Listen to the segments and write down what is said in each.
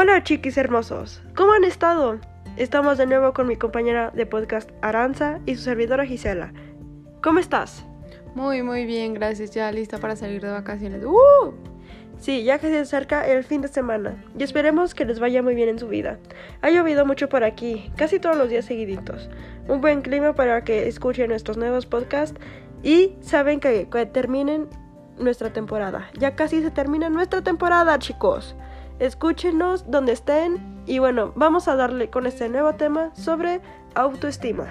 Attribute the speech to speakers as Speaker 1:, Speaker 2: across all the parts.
Speaker 1: Hola chiquis hermosos, ¿cómo han estado? Estamos de nuevo con mi compañera de podcast Aranza y su servidora Gisela. ¿Cómo estás?
Speaker 2: Muy, muy bien, gracias. Ya lista para salir de vacaciones. ¡Uh!
Speaker 1: Sí, ya que se acerca el fin de semana y esperemos que les vaya muy bien en su vida. Ha llovido mucho por aquí, casi todos los días seguiditos. Un buen clima para que escuchen nuestros nuevos podcasts y saben que, que terminen nuestra temporada. Ya casi se termina nuestra temporada, chicos. Escúchenos donde estén y bueno, vamos a darle con este nuevo tema sobre autoestima.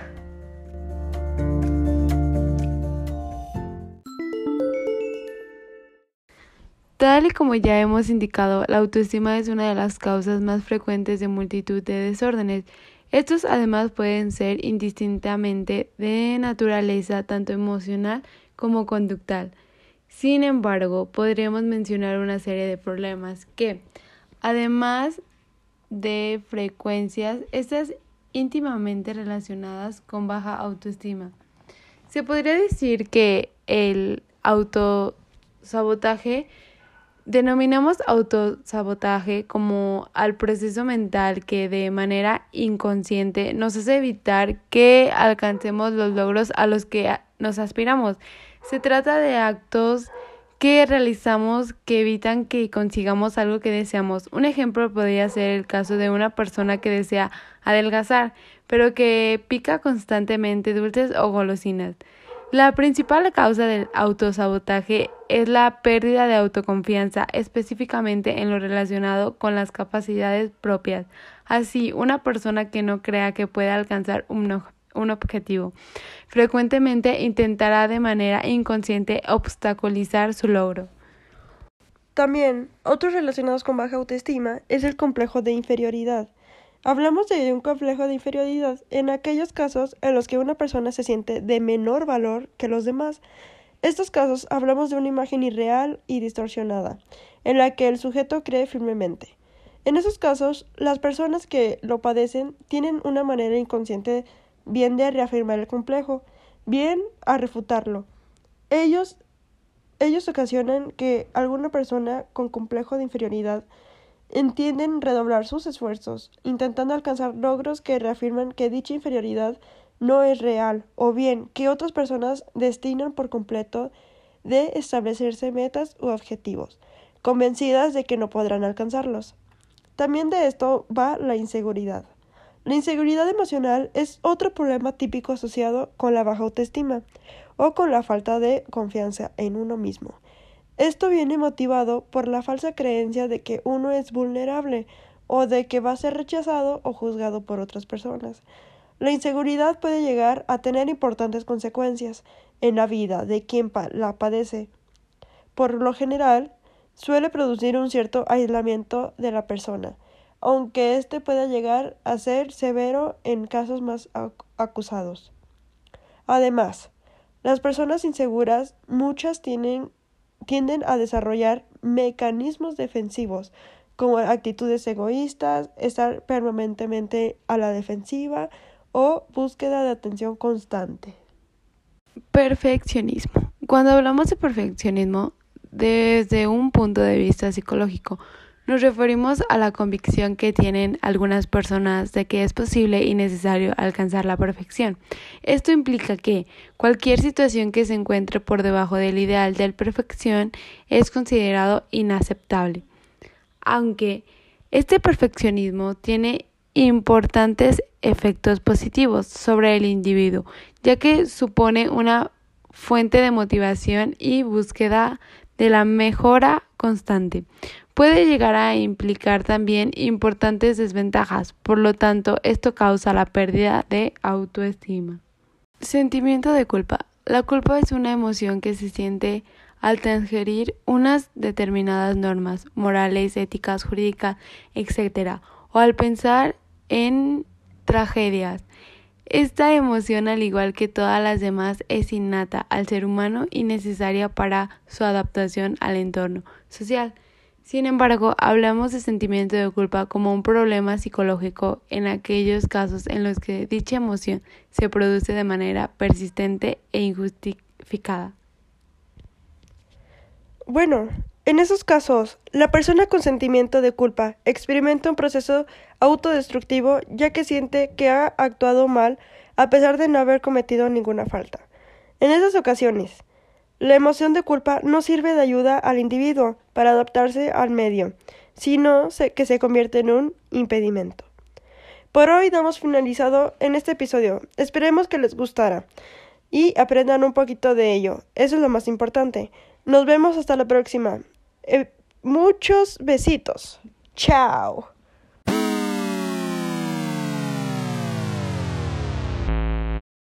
Speaker 2: Tal y como ya hemos indicado, la autoestima es una de las causas más frecuentes de multitud de desórdenes. Estos además pueden ser indistintamente de naturaleza tanto emocional como conductal. Sin embargo, podríamos mencionar una serie de problemas que, además de frecuencias, estas íntimamente relacionadas con baja autoestima. Se podría decir que el autosabotaje Denominamos autosabotaje como al proceso mental que de manera inconsciente nos hace evitar que alcancemos los logros a los que nos aspiramos. Se trata de actos que realizamos que evitan que consigamos algo que deseamos. Un ejemplo podría ser el caso de una persona que desea adelgazar, pero que pica constantemente dulces o golosinas. La principal causa del autosabotaje es la pérdida de autoconfianza, específicamente en lo relacionado con las capacidades propias. Así, una persona que no crea que pueda alcanzar un, un objetivo frecuentemente intentará de manera inconsciente obstaculizar su logro.
Speaker 1: También, otros relacionados con baja autoestima es el complejo de inferioridad. Hablamos de un complejo de inferioridad en aquellos casos en los que una persona se siente de menor valor que los demás. Estos casos hablamos de una imagen irreal y distorsionada, en la que el sujeto cree firmemente. En esos casos, las personas que lo padecen tienen una manera inconsciente bien de reafirmar el complejo, bien a refutarlo. Ellos, ellos ocasionan que alguna persona con complejo de inferioridad entienden redoblar sus esfuerzos, intentando alcanzar logros que reafirman que dicha inferioridad no es real, o bien que otras personas destinan por completo de establecerse metas u objetivos, convencidas de que no podrán alcanzarlos. También de esto va la inseguridad. La inseguridad emocional es otro problema típico asociado con la baja autoestima o con la falta de confianza en uno mismo. Esto viene motivado por la falsa creencia de que uno es vulnerable o de que va a ser rechazado o juzgado por otras personas. La inseguridad puede llegar a tener importantes consecuencias en la vida de quien la padece. Por lo general, suele producir un cierto aislamiento de la persona, aunque éste pueda llegar a ser severo en casos más acusados. Además, las personas inseguras muchas tienen tienden a desarrollar mecanismos defensivos como actitudes egoístas, estar permanentemente a la defensiva o búsqueda de atención constante.
Speaker 2: Perfeccionismo. Cuando hablamos de perfeccionismo desde un punto de vista psicológico, nos referimos a la convicción que tienen algunas personas de que es posible y necesario alcanzar la perfección. Esto implica que cualquier situación que se encuentre por debajo del ideal de perfección es considerado inaceptable. Aunque este perfeccionismo tiene importantes efectos positivos sobre el individuo, ya que supone una fuente de motivación y búsqueda de la mejora constante puede llegar a implicar también importantes desventajas, por lo tanto esto causa la pérdida de autoestima. Sentimiento de culpa. La culpa es una emoción que se siente al transgerir unas determinadas normas morales, éticas, jurídicas, etc., o al pensar en tragedias. Esta emoción, al igual que todas las demás, es innata al ser humano y necesaria para su adaptación al entorno social. Sin embargo, hablamos de sentimiento de culpa como un problema psicológico en aquellos casos en los que dicha emoción se produce de manera persistente e injustificada.
Speaker 1: Bueno, En esos casos, la persona con sentimiento de culpa experimenta un proceso autodestructivo ya que siente que ha actuado mal a pesar de no haber cometido ninguna falta. En esas ocasiones, la emoción de culpa no sirve de ayuda al individuo para adaptarse al medio, sino que se convierte en un impedimento. Por hoy damos finalizado en este episodio. Esperemos que les gustara y aprendan un poquito de ello. Eso es lo más importante. Nos vemos hasta la próxima. Eh, muchos besitos. Chao.